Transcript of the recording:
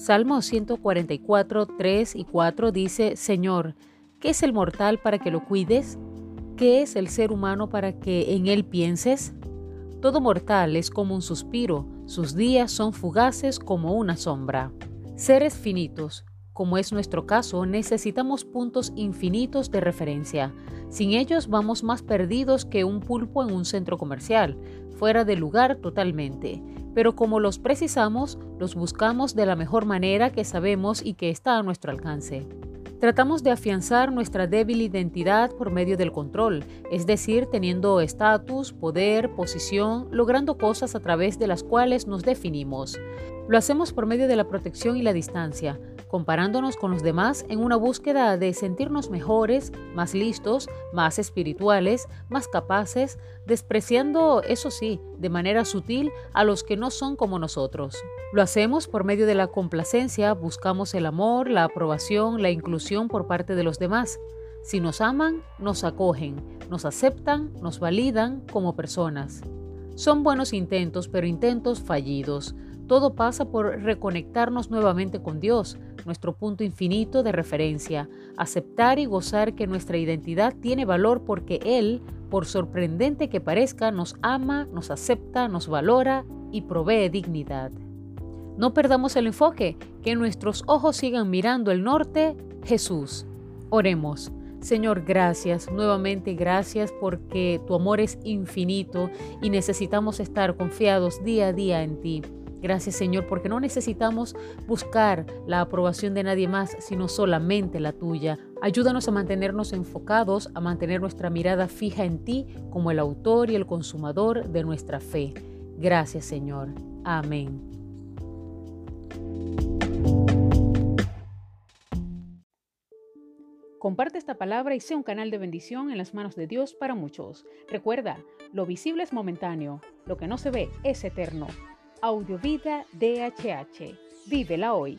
Salmo 144, 3 y 4 dice, Señor, ¿qué es el mortal para que lo cuides? ¿Qué es el ser humano para que en él pienses? Todo mortal es como un suspiro, sus días son fugaces como una sombra. Seres finitos, como es nuestro caso, necesitamos puntos infinitos de referencia. Sin ellos vamos más perdidos que un pulpo en un centro comercial, fuera de lugar totalmente. Pero como los precisamos, los buscamos de la mejor manera que sabemos y que está a nuestro alcance. Tratamos de afianzar nuestra débil identidad por medio del control, es decir, teniendo estatus, poder, posición, logrando cosas a través de las cuales nos definimos. Lo hacemos por medio de la protección y la distancia, comparándonos con los demás en una búsqueda de sentirnos mejores, más listos, más espirituales, más capaces, despreciando, eso sí, de manera sutil a los que no son como nosotros. Lo hacemos por medio de la complacencia, buscamos el amor, la aprobación, la inclusión por parte de los demás. Si nos aman, nos acogen, nos aceptan, nos validan como personas. Son buenos intentos, pero intentos fallidos. Todo pasa por reconectarnos nuevamente con Dios, nuestro punto infinito de referencia, aceptar y gozar que nuestra identidad tiene valor porque Él, por sorprendente que parezca, nos ama, nos acepta, nos valora y provee dignidad. No perdamos el enfoque, que nuestros ojos sigan mirando el norte, Jesús. Oremos. Señor, gracias, nuevamente gracias porque tu amor es infinito y necesitamos estar confiados día a día en ti. Gracias Señor, porque no necesitamos buscar la aprobación de nadie más, sino solamente la tuya. Ayúdanos a mantenernos enfocados, a mantener nuestra mirada fija en ti como el autor y el consumador de nuestra fe. Gracias Señor. Amén. Comparte esta palabra y sea un canal de bendición en las manos de Dios para muchos. Recuerda, lo visible es momentáneo, lo que no se ve es eterno. Audiovida DHH. Vívela hoy.